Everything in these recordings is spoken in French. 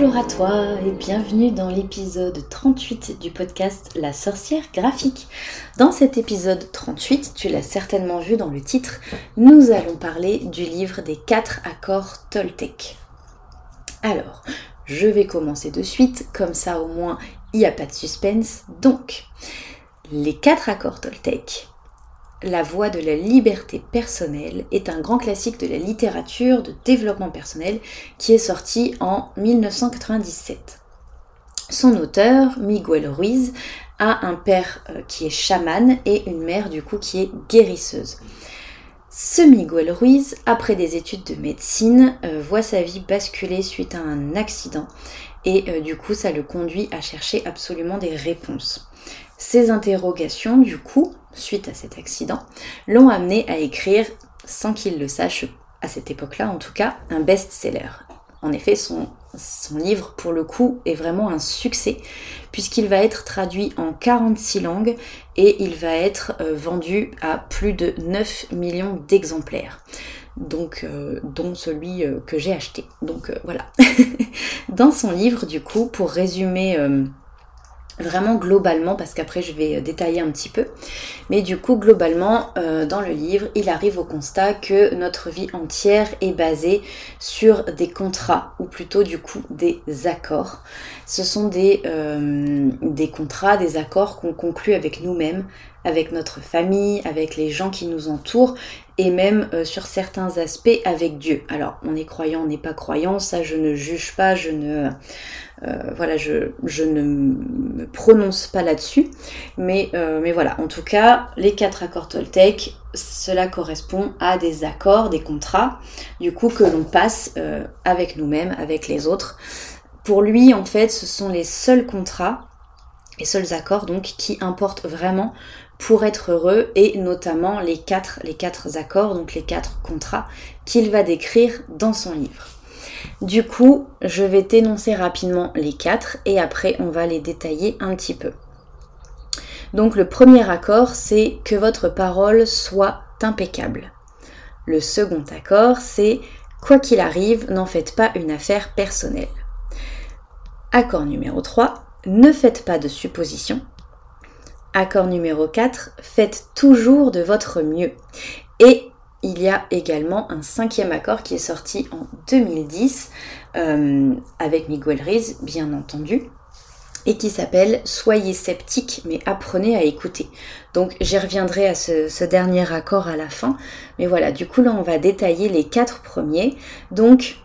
Bonjour à toi et bienvenue dans l'épisode 38 du podcast La sorcière graphique. Dans cet épisode 38, tu l'as certainement vu dans le titre, nous allons parler du livre des 4 accords Toltec. Alors, je vais commencer de suite, comme ça au moins il n'y a pas de suspense. Donc, les 4 accords Toltec, la voie de la liberté personnelle est un grand classique de la littérature de développement personnel qui est sorti en 1997. Son auteur, Miguel Ruiz, a un père euh, qui est chaman et une mère du coup qui est guérisseuse. Ce Miguel Ruiz, après des études de médecine, euh, voit sa vie basculer suite à un accident et euh, du coup ça le conduit à chercher absolument des réponses. Ces interrogations, du coup, suite à cet accident, l'ont amené à écrire, sans qu'il le sache à cette époque-là en tout cas, un best-seller. En effet, son, livre, pour le coup, est vraiment un succès, puisqu'il va être traduit en 46 langues et il va être euh, vendu à plus de 9 millions d'exemplaires. Donc, euh, dont celui euh, que j'ai acheté. Donc voilà. Dans son livre, du coup, pour résumer vraiment globalement, parce qu'après je vais détailler un petit peu, mais du coup globalement euh, dans le livre, il arrive au constat que notre vie entière est basée sur des contrats, ou plutôt du coup des accords. Ce sont des, euh, contrats, des accords qu'on conclut avec nous-mêmes, avec notre famille, avec les gens qui nous entourent, et même euh, sur certains aspects avec Dieu. Alors on est croyant, on n'est pas croyant, ça je ne juge pas, je ne euh, voilà, je, ne me prononce pas là-dessus. Mais, euh, mais voilà, en tout cas, les quatre accords Toltec, cela correspond à des accords, des contrats, du coup, que l'on passe euh, avec nous-mêmes, avec les autres. Pour lui, en fait, ce sont les seuls contrats, les seuls accords, donc, qui importent vraiment pour être heureux et notamment les quatre, les quatre accords, donc les quatre contrats qu'il va décrire dans son livre. Du coup, je vais t'énoncer rapidement les quatre et après on va les détailler un petit peu. Donc le premier accord, c'est que votre parole soit impeccable. Le second accord, c'est quoi qu'il arrive, n'en faites pas une affaire personnelle. Accord numéro 3, ne faites pas de suppositions. Accord numéro 4, faites toujours de votre mieux. Et il y a également un cinquième accord qui est sorti en 2010 euh, avec Miguel Riz, bien entendu, et qui s'appelle Soyez sceptique mais apprenez à écouter. Donc j'y reviendrai à ce, ce, dernier accord à la fin, mais voilà, du coup là on va détailler les quatre premiers. Donc,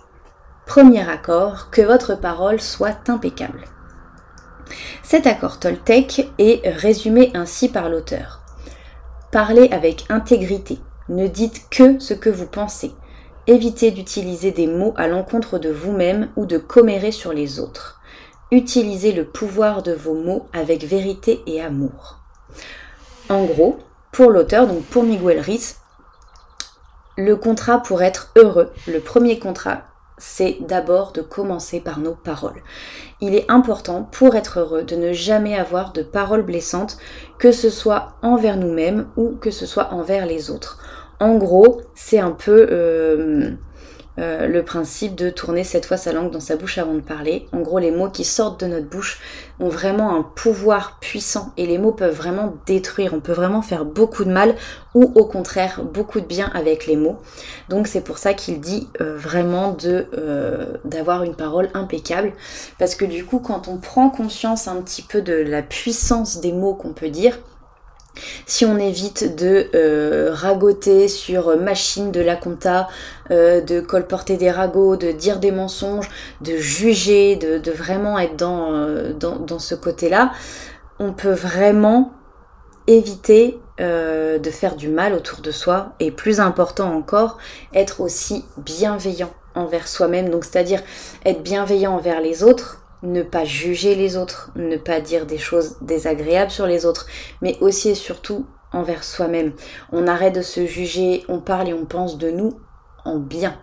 premier accord, que votre parole soit impeccable. Cet accord Toltec est résumé ainsi par l'auteur. Parlez avec intégrité, ne dites que ce que vous pensez. Évitez d'utiliser des mots à l'encontre de vous-même ou de commérer sur les autres. Utilisez le pouvoir de vos mots avec vérité et amour. En gros, pour l'auteur, donc pour Miguel Riz, le contrat pour être heureux, le premier contrat, c'est d'abord de commencer par nos paroles. Il est important pour être heureux de ne jamais avoir de paroles blessantes, que ce soit envers nous-mêmes ou que ce soit envers les autres. En gros, c'est un peu euh, euh, le principe de tourner cette fois sa langue dans sa bouche avant de parler. En gros, les mots qui sortent de notre bouche ont vraiment un pouvoir puissant et les mots peuvent vraiment détruire. On peut vraiment faire beaucoup de mal ou au contraire beaucoup de bien avec les mots. Donc c'est pour ça qu'il dit euh, vraiment de d'avoir une parole impeccable parce que du coup, quand on prend conscience un petit peu de la puissance des mots qu'on peut dire, si on évite de euh, ragoter sur machine de la compta, euh, de colporter des ragots, de dire des mensonges, de juger, de, vraiment être euh, dans, dans, ce côté-là, on peut vraiment éviter de faire du mal autour de soi et plus important encore, être aussi bienveillant envers soi-même. Donc c'est-à-dire être bienveillant envers les autres, ne pas juger les autres, ne pas dire des choses désagréables sur les autres, mais aussi et surtout envers soi-même. On arrête de se juger, on parle et on pense de nous en bien.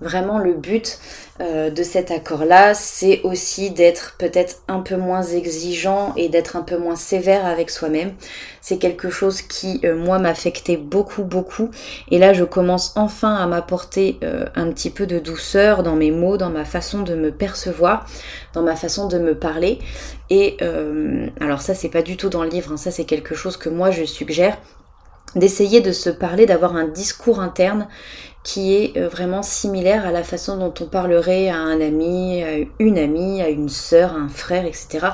Vraiment, le but euh, de cet accord-là, c'est aussi d'être peut-être un peu moins exigeant et d'être un peu moins sévère avec soi-même. C'est quelque chose qui, euh, moi, m'affectait beaucoup, beaucoup. Et là, je commence enfin à m'apporter euh, un petit peu de douceur dans mes mots, dans ma façon de me percevoir, dans ma façon de me parler. Et alors ça, c'est pas du tout dans le livre, hein. ça c'est quelque chose que moi je suggère d'essayer de se parler, d'avoir un discours interne qui est euh, vraiment similaire à la façon dont on parlerait à un ami, à une amie, à une sœur, à un frère, etc.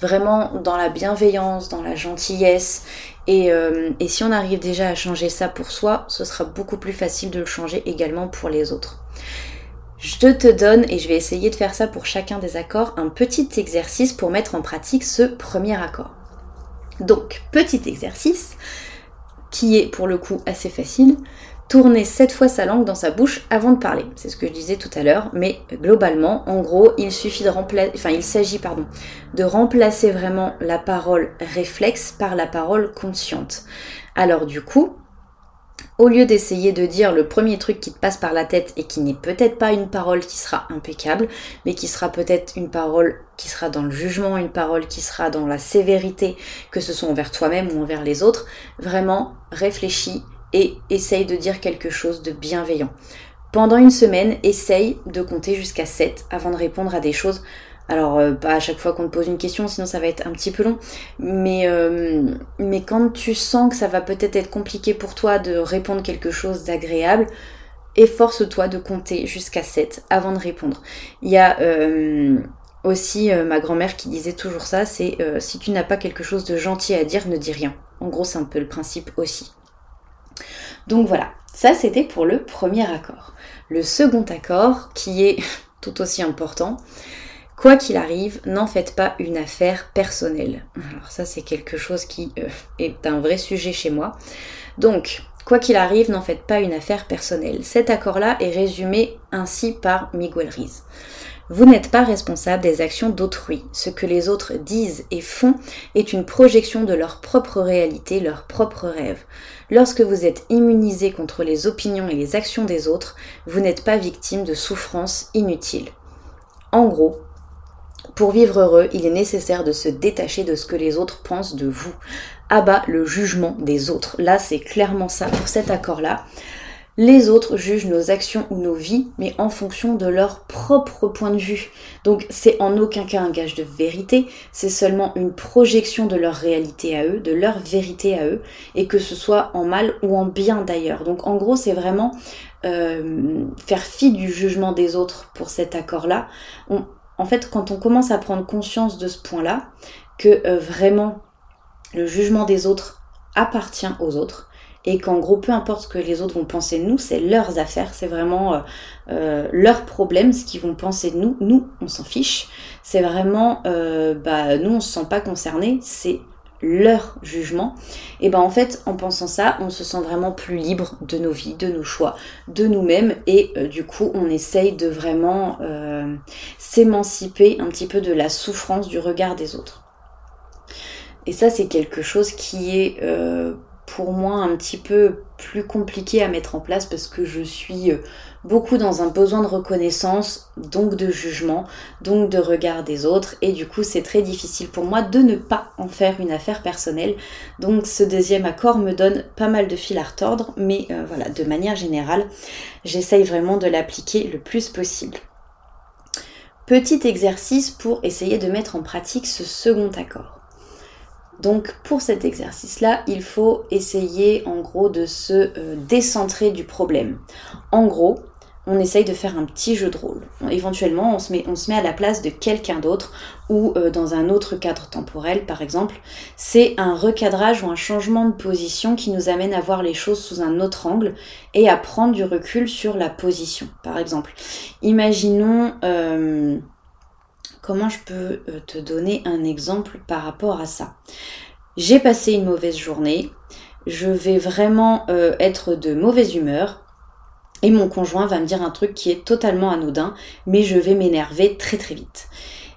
Vraiment dans la bienveillance, dans la gentillesse. Euh, et si on arrive déjà à changer ça pour soi, ce sera beaucoup plus facile de le changer également pour les autres. Je te donne, et je vais essayer de faire ça pour chacun des accords, un petit exercice pour mettre en pratique ce premier accord. Donc, petit exercice qui est pour le coup assez facile tourner sept fois sa langue dans sa bouche avant de parler. C'est ce que je disais tout à l'heure, mais globalement, en gros, il suffit de remplacer, enfin, il s'agit, pardon, de remplacer vraiment la parole réflexe par la parole consciente. Alors du coup, au lieu d'essayer de dire le premier truc qui te passe par la tête et qui n'est peut-être pas une parole qui sera impeccable, mais qui sera peut-être une parole qui sera dans le jugement, une parole qui sera dans la sévérité, que ce soit envers toi-même ou envers les autres, vraiment réfléchis et essaye de dire quelque chose de bienveillant. Pendant une semaine, essaye de compter jusqu'à 7 avant de répondre à des choses. Alors, euh, pas à chaque fois qu'on te pose une question, sinon ça va être un petit peu long. Mais, euh, mais quand tu sens que ça va peut-être être compliqué pour toi de répondre quelque chose d'agréable, efforce-toi de compter jusqu'à 7 avant de répondre. Il y a euh, aussi ma grand-mère qui disait toujours ça, c'est si tu n'as pas quelque chose de gentil à dire, ne dis rien. En gros, c'est un peu le principe aussi. Donc voilà, ça c'était pour le premier accord. Le second accord, qui est tout aussi important, quoi qu'il arrive, n'en faites pas une affaire personnelle. Alors ça c'est quelque chose qui euh, est un vrai sujet chez moi. Donc, quoi qu'il arrive, n'en faites pas une affaire personnelle. Cet accord-là est résumé ainsi par Miguel Riz. Vous n'êtes pas responsable des actions d'autrui. Ce que les autres disent et font est une projection de leur propre réalité, leurs propres rêves. Lorsque vous êtes immunisé contre les opinions et les actions des autres, vous n'êtes pas victime de souffrances inutiles. En gros, pour vivre heureux, il est nécessaire de se détacher de ce que les autres pensent de vous. Abat le jugement des autres. Là, c'est clairement ça pour cet accord-là. Les autres jugent nos actions ou nos vies, mais en fonction de leur propre point de vue. Donc c'est en aucun cas un gage de vérité, c'est seulement une projection de leur réalité à eux, de leur vérité à eux, et que ce soit en mal ou en bien d'ailleurs. Donc en gros c'est vraiment euh, faire fi du jugement des autres pour cet accord-là. En fait quand on commence à prendre conscience de ce point-là, que euh, vraiment le jugement des autres appartient aux autres, et qu'en gros, peu importe ce que les autres vont penser de nous, c'est leurs affaires, c'est vraiment euh, euh, leurs problèmes, ce qu'ils vont penser de nous. Nous, on s'en fiche. C'est vraiment, euh, bah, nous, on se sent pas concernés, c'est leur jugement. Et ben en fait, en pensant ça, on se sent vraiment plus libre de nos vies, de nos choix, de nous-mêmes, et du coup, on essaye de vraiment s'émanciper un petit peu de la souffrance du regard des autres. Et ça, c'est quelque chose qui est pour moi un petit peu plus compliqué à mettre en place parce que je suis euh, beaucoup dans un besoin de reconnaissance, donc de jugement, donc de regard des autres et du coup c'est très difficile pour moi de ne pas en faire une affaire personnelle. Donc ce deuxième accord me donne pas mal de fil à retordre mais euh, voilà, de manière générale, j'essaye vraiment de l'appliquer le plus possible. Petit exercice pour essayer de mettre en pratique ce second accord. Donc pour cet exercice-là, il faut essayer en gros de se euh, décentrer du problème. En gros, on essaye de faire un petit jeu de rôle. Éventuellement, on se met, à la place de quelqu'un d'autre ou euh, dans un autre cadre temporel, par exemple. C'est un recadrage ou un changement de position qui nous amène à voir les choses sous un autre angle et à prendre du recul sur la position, par exemple. Imaginons... Euh, comment je peux euh, te donner un exemple par rapport à ça. J'ai passé une mauvaise journée, je vais vraiment euh, être de mauvaise humeur. Et mon conjoint va me dire un truc qui est totalement anodin, mais je vais m'énerver très très vite.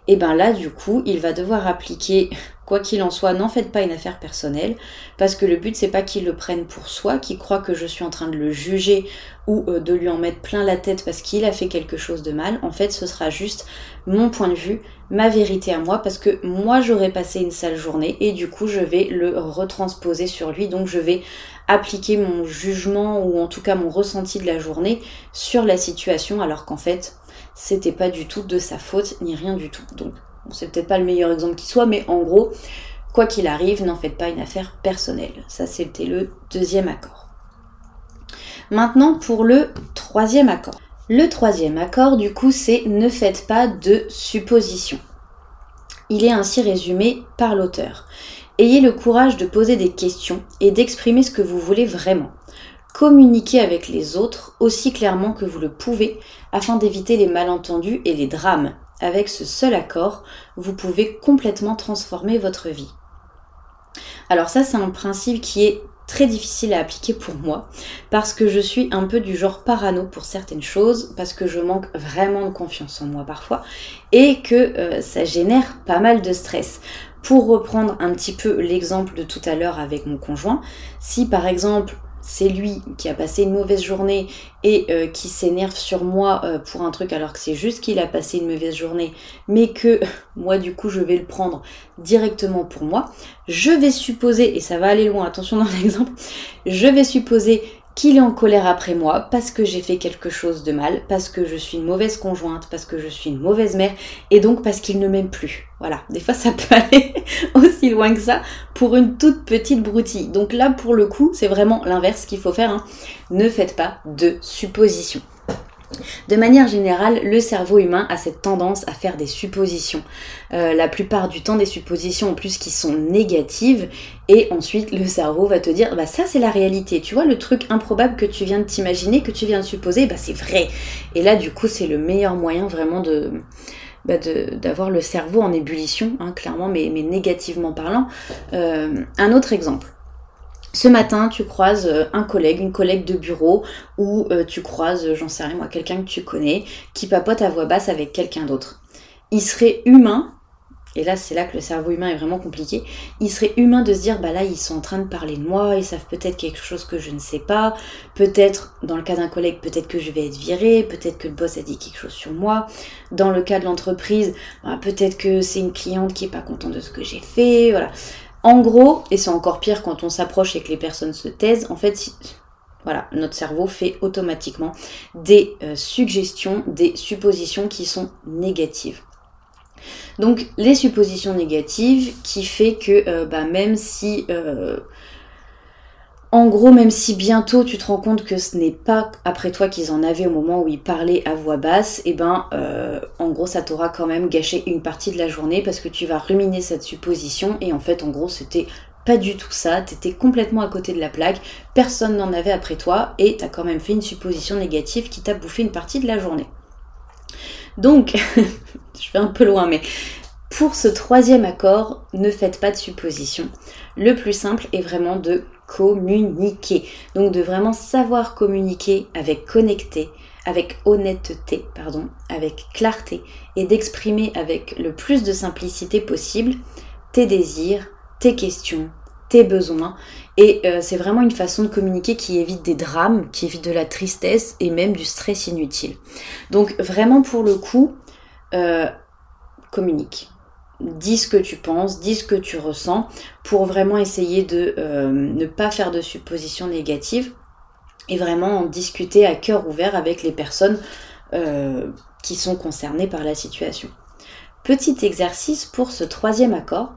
Et ben là du coup il va devoir appliquer Quoi qu'il en soit, n'en faites pas une affaire personnelle, parce que le but c'est pas qu'il le prenne pour soi, qu'il croit que je suis en train de le juger ou euh, de lui en mettre plein la tête parce qu'il a fait quelque chose de mal. En fait, ce sera juste mon point de vue, ma vérité à moi, parce que moi j'aurais passé une sale journée et du coup je vais le retransposer sur lui, donc je vais appliquer mon jugement ou en tout cas mon ressenti de la journée sur la situation, alors qu'en fait c'était pas du tout de sa faute ni rien du tout. Donc c'est peut-être pas le meilleur exemple qui soit, mais en gros, quoi qu'il arrive, n'en faites pas une affaire personnelle. Ça, c'était le deuxième accord. Maintenant, pour le troisième accord. Le troisième accord, du coup, c'est ne faites pas de suppositions. Il est ainsi résumé par l'auteur. Ayez le courage de poser des questions et d'exprimer ce que vous voulez vraiment. Communiquez avec les autres aussi clairement que vous le pouvez afin d'éviter les malentendus et les drames avec ce seul accord, vous pouvez complètement transformer votre vie. Alors ça, c'est un principe qui est très difficile à appliquer pour moi parce que je suis un peu du genre parano pour certaines choses, parce que je manque vraiment de confiance en moi parfois et que euh, ça génère pas mal de stress. Pour reprendre un petit peu l'exemple de tout à l'heure avec mon conjoint, si par exemple c'est lui qui a passé une mauvaise journée et euh, qui s'énerve sur moi euh, pour un truc alors que c'est juste qu'il a passé une mauvaise journée, mais que moi du coup je vais le prendre directement pour moi, je vais supposer, et ça va aller loin, attention dans l'exemple, je vais supposer qu'il est en colère après moi parce que j'ai fait quelque chose de mal, parce que je suis une mauvaise conjointe, parce que je suis une mauvaise mère, et donc parce qu'il ne m'aime plus. Voilà, des fois ça peut aller aussi loin que ça pour une toute petite broutille. Donc là, pour le coup, c'est vraiment l'inverse qu'il faut faire. Hein. Ne faites pas de suppositions. De manière générale, le cerveau humain a cette tendance à faire des suppositions. Euh, la plupart du temps, des suppositions en plus qui sont négatives. Et ensuite, le cerveau va te dire, bah ça c'est la réalité. Tu vois, le truc improbable que tu viens de t'imaginer, que tu viens de supposer, bah c'est vrai. Et là, du coup, c'est le meilleur moyen vraiment de bah d'avoir le cerveau en ébullition, hein, clairement, mais, négativement parlant. Euh, un autre exemple. Ce matin, tu croises euh, un collègue, une collègue de bureau, ou euh, tu croises, j'en sais rien moi, quelqu'un que tu connais, qui papote à voix basse avec quelqu'un d'autre. Il serait humain, et là c'est là que le cerveau humain est vraiment compliqué, il serait humain de se dire, bah là ils sont en train de parler de moi, ils savent peut-être quelque chose que je ne sais pas, peut-être, dans le cas d'un collègue, peut-être que je vais être viré, peut-être que le boss a dit quelque chose sur moi, dans le cas de l'entreprise, bah, peut-être que c'est une cliente qui est pas contente de ce que j'ai fait, voilà. En gros, et c'est encore pire quand on s'approche et que les personnes se taisent, en fait, voilà, notre cerveau fait automatiquement des euh, suggestions, des suppositions qui sont négatives. Donc les suppositions négatives qui fait que euh, bah, même si euh, en gros, même si bientôt tu te rends compte que ce n'est pas après toi qu'ils en avaient au moment où ils parlaient à voix basse, et eh ben euh, en gros ça t'aura quand même gâché une partie de la journée parce que tu vas ruminer cette supposition et en fait en gros c'était pas du tout ça, t'étais complètement à côté de la plaque, personne n'en avait après toi et t'as quand même fait une supposition négative qui t'a bouffé une partie de la journée. Donc, je vais un peu loin, mais pour ce troisième accord, ne faites pas de suppositions. Le plus simple est vraiment de communiquer. Donc de vraiment savoir communiquer avec connecté, avec honnêteté, pardon, avec clarté et d'exprimer avec le plus de simplicité possible tes désirs, tes questions, tes besoins. Et euh, c'est vraiment une façon de communiquer qui évite des drames, qui évite de la tristesse et même du stress inutile. Donc vraiment pour le coup, euh, communique dis ce que tu penses, dis ce que tu ressens, pour vraiment essayer de euh, ne pas faire de suppositions négatives et vraiment en discuter à cœur ouvert avec les personnes euh, qui sont concernées par la situation. Petit exercice pour ce troisième accord.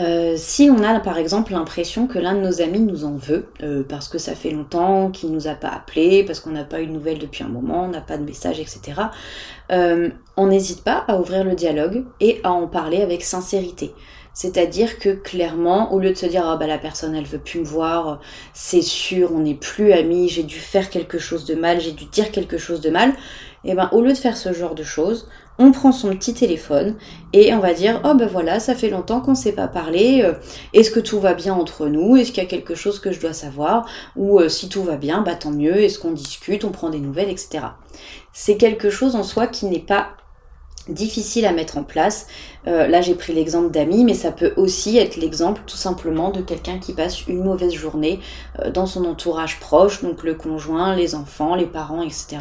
Euh, si on a par exemple l'impression que l'un de nos amis nous en veut, euh, parce que ça fait longtemps qu'il nous a pas appelé, parce qu'on n'a pas eu de nouvelles depuis un moment, on n'a pas de message, etc., euh, on n'hésite pas à ouvrir le dialogue et à en parler avec sincérité. C'est-à-dire que clairement, au lieu de se dire ah bah la personne elle veut plus me voir, c'est sûr, on n'est plus amis, j'ai dû faire quelque chose de mal, j'ai dû dire quelque chose de mal, et eh ben au lieu de faire ce genre de choses, on prend son petit téléphone et on va dire oh ben voilà ça fait longtemps qu'on ne s'est pas parlé euh, est-ce que tout va bien entre nous? Est-ce qu'il y a quelque chose que je dois savoir? Ou euh, si tout va bien bah tant mieux est-ce qu'on discute on prend des nouvelles etc c'est quelque chose en soi qui n'est pas difficile à mettre en place. Euh, là, j'ai pris l'exemple d'amis, mais ça peut aussi être l'exemple tout simplement de quelqu'un qui passe une mauvaise journée euh, dans son entourage proche, donc le conjoint, les enfants, les parents, etc.,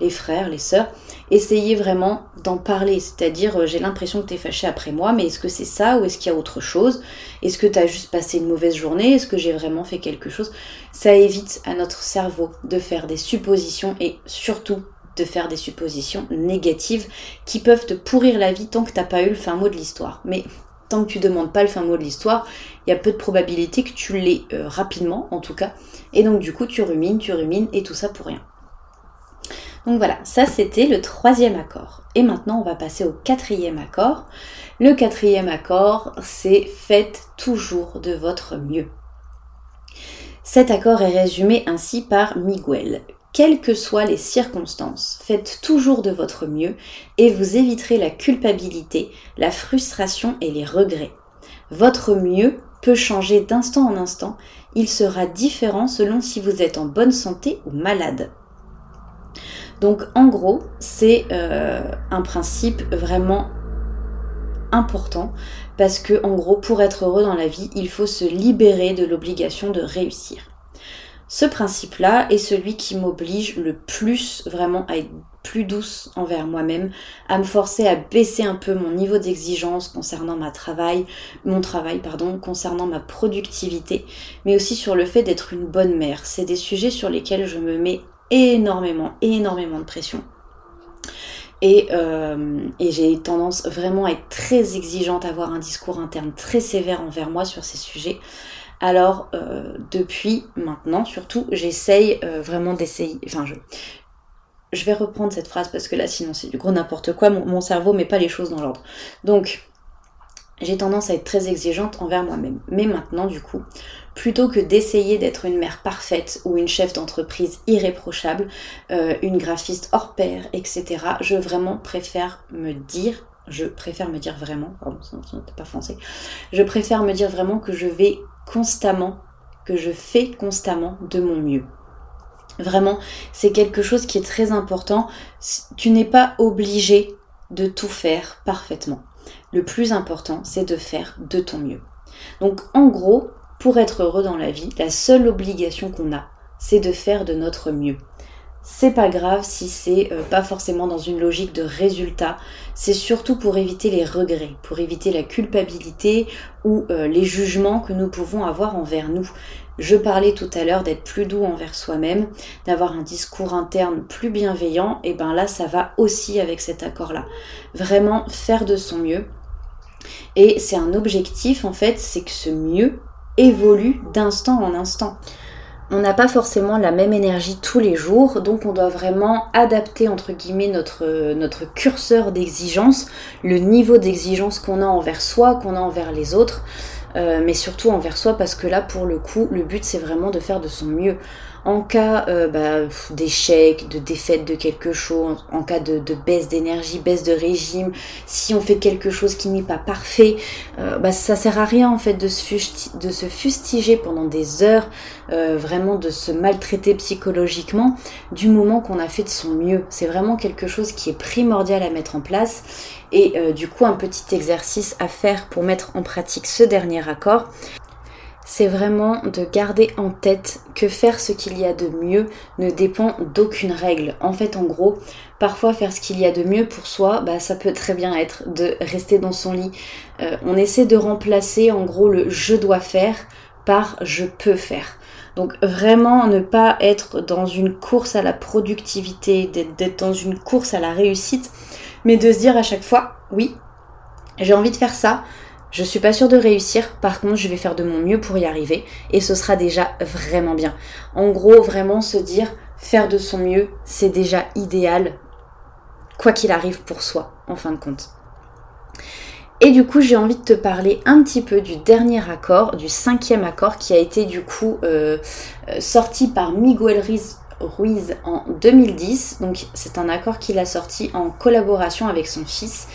les frères, les sœurs. Essayez vraiment d'en parler, c'est-à-dire euh, j'ai l'impression que tu es fâché après moi, mais est-ce que c'est ça ou est-ce qu'il y a autre chose? Est-ce que tu as juste passé une mauvaise journée? Est-ce que j'ai vraiment fait quelque chose? Ça évite à notre cerveau de faire des suppositions et surtout faire des suppositions négatives qui peuvent te pourrir la vie tant que t'as pas eu le fin mot de l'histoire. Mais tant que tu demandes pas le fin mot de l'histoire, il y a peu de probabilité que tu l'aies euh, rapidement en tout cas. Et donc du coup tu rumines, tu rumines et tout ça pour rien. Donc voilà, ça c'était le troisième accord. Et maintenant on va passer au quatrième accord. Le quatrième accord, c'est faites toujours de votre mieux. Cet accord est résumé ainsi par Miguel, quelles que soient les circonstances, faites toujours de votre mieux et vous éviterez la culpabilité, la frustration et les regrets. Votre mieux peut changer d'instant en instant, il sera différent selon si vous êtes en bonne santé ou malade. Donc en gros, c'est euh, un principe vraiment important parce que en gros, pour être heureux dans la vie, il faut se libérer de l'obligation de réussir. Ce principe-là est celui qui m'oblige le plus vraiment à être plus douce envers moi-même, à me forcer à baisser un peu mon niveau d'exigence concernant ma travail, mon travail pardon, concernant ma productivité, mais aussi sur le fait d'être une bonne mère. C'est des sujets sur lesquels je me mets énormément, énormément de pression. Et, euh, et j'ai tendance vraiment à être très exigeante, à avoir un discours interne très sévère envers moi sur ces sujets. Alors euh, depuis maintenant, surtout, j'essaye euh, vraiment d'essayer. Enfin, je, je vais reprendre cette phrase parce que là, sinon, c'est du gros n'importe quoi. Mon, cerveau met pas les choses dans l'ordre. Donc, j'ai tendance à être très exigeante envers moi-même. Mais maintenant, du coup, plutôt que d'essayer d'être une mère parfaite ou une chef d'entreprise irréprochable, euh, une graphiste hors pair, etc., je vraiment préfère me dire je préfère me dire vraiment, pardon, n'est pas français, je préfère me dire vraiment que je vais constamment, que je fais constamment de mon mieux. Vraiment, c'est quelque chose qui est très important. Tu n'es pas obligé de tout faire parfaitement. Le plus important, c'est de faire de ton mieux. Donc en gros, pour être heureux dans la vie, la seule obligation qu'on a, c'est de faire de notre mieux c'est pas grave si c'est euh, pas forcément dans une logique de résultat. C'est surtout pour éviter les regrets, pour éviter la culpabilité ou euh, les jugements que nous pouvons avoir envers nous. Je parlais tout à l'heure d'être plus doux envers soi-même, d'avoir un discours interne plus bienveillant, et ben là ça va aussi avec cet accord-là. Vraiment faire de son mieux. Et c'est un objectif en fait, c'est que ce mieux évolue d'instant en instant on n'a pas forcément la même énergie tous les jours, donc on doit vraiment adapter entre guillemets notre, curseur d'exigence, le niveau d'exigence qu'on a envers soi, qu'on a envers les autres, euh, mais surtout envers soi parce que là pour le coup le but c'est vraiment de faire de son mieux en cas euh, bah, d'échec, de défaite de quelque chose, en cas de, baisse d'énergie, baisse de régime, si on fait quelque chose qui n'est pas parfait, euh, bah, ça sert à rien en fait de se, fustiger pendant des heures, euh, vraiment de se maltraiter psychologiquement du moment qu'on a fait de son mieux. C'est vraiment quelque chose qui est primordial à mettre en place et du coup un petit exercice à faire pour mettre en pratique ce dernier accord c'est vraiment de garder en tête que faire ce qu'il y a de mieux ne dépend d'aucune règle. En fait, en gros, parfois faire ce qu'il y a de mieux pour soi, bah, ça peut très bien être de rester dans son lit. Euh, on essaie de remplacer en gros le je dois faire par je peux faire. Donc vraiment ne pas être dans une course à la productivité, d'être dans une course à la réussite, mais de se dire à chaque fois, oui, j'ai envie de faire ça, je suis pas sûre de réussir, par contre je vais faire de mon mieux pour y arriver et ce sera déjà vraiment bien. En gros, vraiment se dire faire de son mieux, c'est déjà idéal, quoi qu'il arrive pour soi, en fin de compte. Et du coup, j'ai envie de te parler un petit peu du dernier accord, du cinquième accord qui a été du coup euh, euh, sorti par Miguel Ruiz en 2010. Donc c'est un accord qu'il a sorti en collaboration avec son fils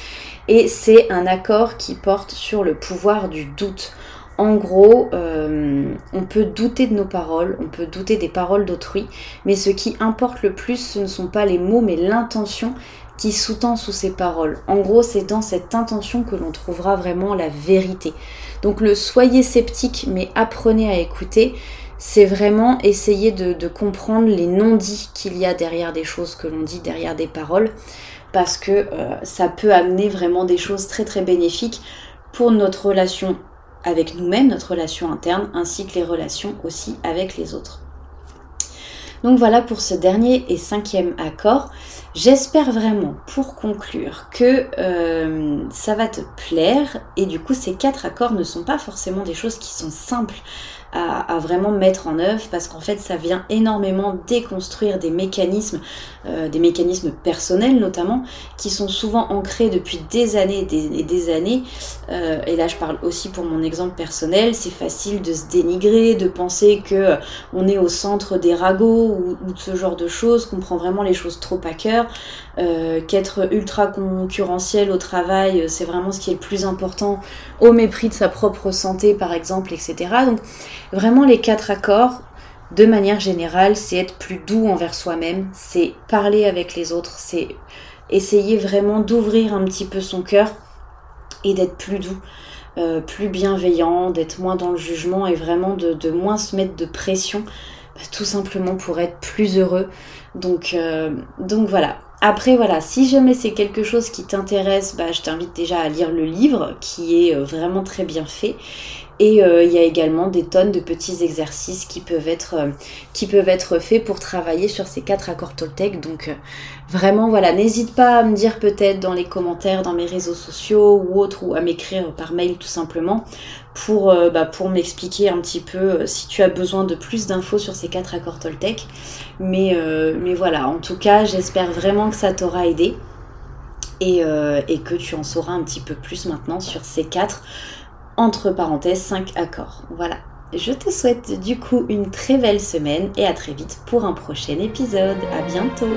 et c'est un accord qui porte sur le pouvoir du doute. En gros, euh, on peut douter de nos paroles, on peut douter des paroles d'autrui, mais ce qui importe le plus, ce ne sont pas les mots, mais l'intention qui sous-tend sous ces paroles. En gros, c'est dans cette intention que l'on trouvera vraiment la vérité. Donc le soyez sceptique mais apprenez à écouter, c'est vraiment essayer de, comprendre les non-dits qu'il y a derrière des choses que l'on dit, derrière des paroles, parce que euh, ça peut amener vraiment des choses très très bénéfiques pour notre relation avec nous-mêmes, notre relation interne, ainsi que les relations aussi avec les autres. Donc voilà pour ce dernier et cinquième accord. J'espère vraiment, pour conclure, que euh, ça va te plaire. Et du coup, ces quatre accords ne sont pas forcément des choses qui sont simples à, vraiment mettre en œuvre parce qu'en fait ça vient énormément déconstruire des mécanismes, euh, des mécanismes personnels notamment, qui sont souvent ancrés depuis des années et des, années. Euh, et là je parle aussi pour mon exemple personnel, c'est facile de se dénigrer, de penser que euh, on est au centre des ragots ou, de ce genre de choses, qu'on prend vraiment les choses trop à cœur, qu'être ultra concurrentiel au travail, c'est vraiment ce qui est le plus important au mépris de sa propre santé par exemple, etc. Donc Vraiment, les quatre accords, de manière générale, c'est être plus doux envers soi-même, c'est parler avec les autres, c'est essayer vraiment d'ouvrir un petit peu son cœur et d'être plus doux, euh, plus bienveillant, d'être moins dans le jugement et vraiment de, moins se mettre de pression, bah, tout simplement pour être plus heureux. Donc, euh, donc voilà. Après voilà, si jamais c'est quelque chose qui t'intéresse, bah, je t'invite déjà à lire le livre qui est euh, vraiment très bien fait. Et euh, il y a également des tonnes de petits exercices qui peuvent être, euh, faits pour travailler sur ces quatre accords Toltec. Donc euh, vraiment voilà, n'hésite pas à me dire peut-être dans les commentaires, dans mes réseaux sociaux ou autres, ou à m'écrire par mail tout simplement pour, bah, m'expliquer un petit peu si tu as besoin de plus d'infos sur ces quatre accords Toltec. Mais, mais voilà, en tout cas, j'espère vraiment que ça t'aura aidé. Et, et que tu en sauras un petit peu plus maintenant sur ces quatre entre parenthèses 5 accords. Voilà. Je te souhaite du coup une très belle semaine et à très vite pour un prochain épisode. À bientôt